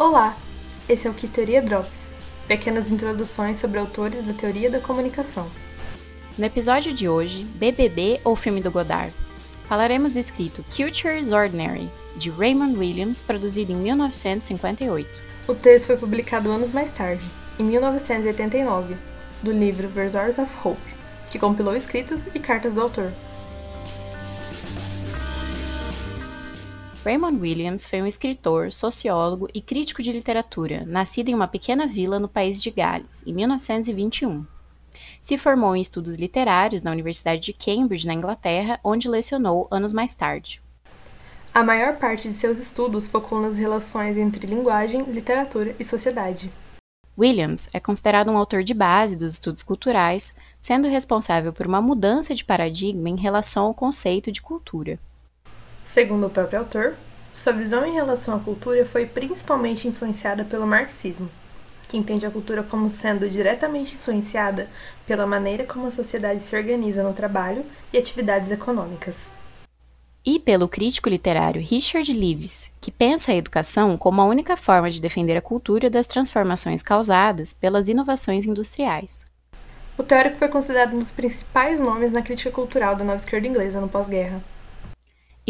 Olá, esse é o Que Teoria Drops, pequenas introduções sobre autores da teoria da comunicação. No episódio de hoje, BBB ou filme do Godard, falaremos do escrito Culture is Ordinary, de Raymond Williams, produzido em 1958. O texto foi publicado anos mais tarde, em 1989, do livro Versailles of Hope, que compilou escritos e cartas do autor. Raymond Williams foi um escritor, sociólogo e crítico de literatura, nascido em uma pequena vila no país de Gales, em 1921. Se formou em estudos literários na Universidade de Cambridge, na Inglaterra, onde lecionou anos mais tarde. A maior parte de seus estudos focou nas relações entre linguagem, literatura e sociedade. Williams é considerado um autor de base dos estudos culturais, sendo responsável por uma mudança de paradigma em relação ao conceito de cultura. Segundo o próprio autor, sua visão em relação à cultura foi principalmente influenciada pelo marxismo, que entende a cultura como sendo diretamente influenciada pela maneira como a sociedade se organiza no trabalho e atividades econômicas. E pelo crítico literário Richard Lewis, que pensa a educação como a única forma de defender a cultura das transformações causadas pelas inovações industriais. O teórico foi considerado um dos principais nomes na crítica cultural da nova esquerda inglesa no pós-guerra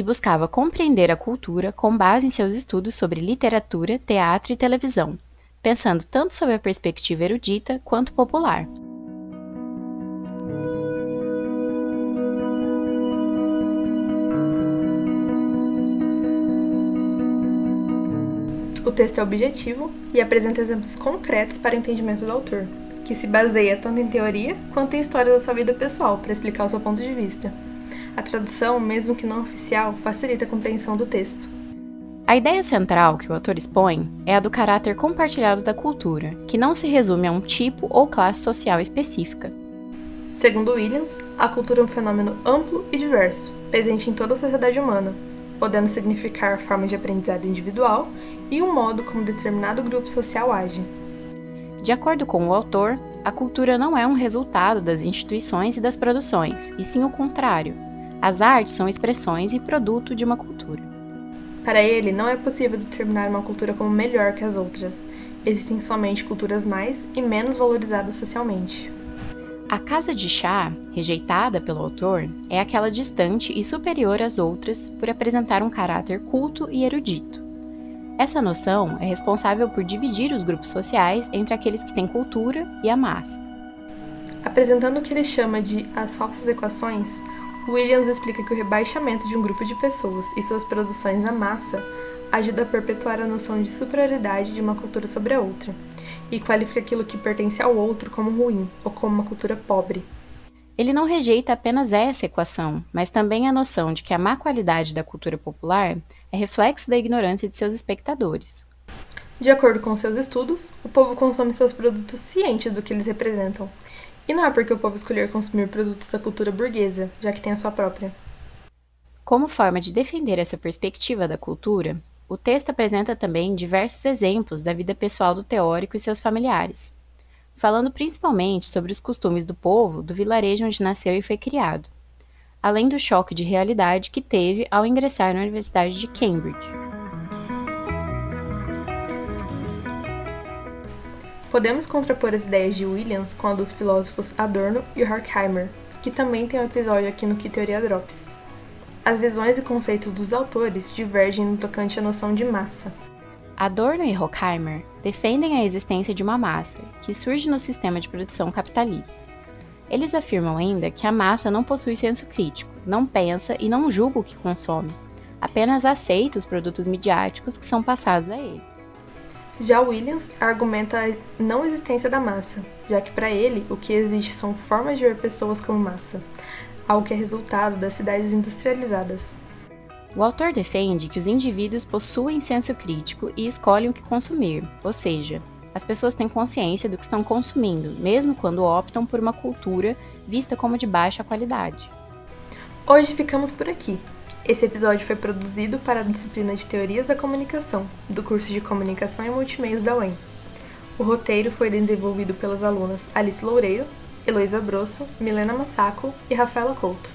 e buscava compreender a cultura com base em seus estudos sobre literatura, teatro e televisão, pensando tanto sob a perspectiva erudita quanto popular. O texto é objetivo e apresenta exemplos concretos para o entendimento do autor, que se baseia tanto em teoria quanto em histórias da sua vida pessoal para explicar o seu ponto de vista. A tradução, mesmo que não oficial, facilita a compreensão do texto. A ideia central que o autor expõe é a do caráter compartilhado da cultura, que não se resume a um tipo ou classe social específica. Segundo Williams, a cultura é um fenômeno amplo e diverso, presente em toda a sociedade humana, podendo significar formas de aprendizado individual e um modo como determinado grupo social age. De acordo com o autor, a cultura não é um resultado das instituições e das produções, e sim o contrário, as artes são expressões e produto de uma cultura. Para ele, não é possível determinar uma cultura como melhor que as outras. Existem somente culturas mais e menos valorizadas socialmente. A casa de chá, rejeitada pelo autor, é aquela distante e superior às outras por apresentar um caráter culto e erudito. Essa noção é responsável por dividir os grupos sociais entre aqueles que têm cultura e a massa. Apresentando o que ele chama de as falsas equações, Williams explica que o rebaixamento de um grupo de pessoas e suas produções à massa ajuda a perpetuar a noção de superioridade de uma cultura sobre a outra, e qualifica aquilo que pertence ao outro como ruim ou como uma cultura pobre. Ele não rejeita apenas essa equação, mas também a noção de que a má qualidade da cultura popular é reflexo da ignorância de seus espectadores. De acordo com seus estudos, o povo consome seus produtos cientes do que eles representam, e não é porque o povo escolher consumir produtos da cultura burguesa, já que tem a sua própria. Como forma de defender essa perspectiva da cultura, o texto apresenta também diversos exemplos da vida pessoal do teórico e seus familiares, falando principalmente sobre os costumes do povo do vilarejo onde nasceu e foi criado, além do choque de realidade que teve ao ingressar na Universidade de Cambridge. Podemos contrapor as ideias de Williams com a dos filósofos Adorno e Horkheimer, que também tem um episódio aqui no Que Teoria Drops. As visões e conceitos dos autores divergem no tocante à noção de massa. Adorno e Horkheimer defendem a existência de uma massa, que surge no sistema de produção capitalista. Eles afirmam ainda que a massa não possui senso crítico, não pensa e não julga o que consome, apenas aceita os produtos midiáticos que são passados a ele. Já Williams argumenta a não existência da massa, já que para ele o que existe são formas de ver pessoas como massa, algo que é resultado das cidades industrializadas. O autor defende que os indivíduos possuem senso crítico e escolhem o que consumir, ou seja, as pessoas têm consciência do que estão consumindo, mesmo quando optam por uma cultura vista como de baixa qualidade. Hoje ficamos por aqui. Esse episódio foi produzido para a disciplina de Teorias da Comunicação, do curso de Comunicação e Multimeios da UEM. O roteiro foi desenvolvido pelas alunas Alice Loureiro, Heloísa Brosso, Milena Massaco e Rafaela Couto.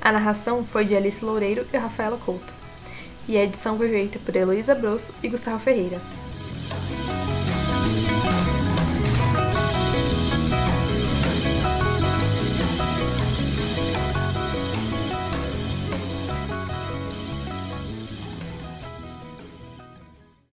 A narração foi de Alice Loureiro e Rafaela Couto. E a edição foi feita por Heloísa Brosso e Gustavo Ferreira.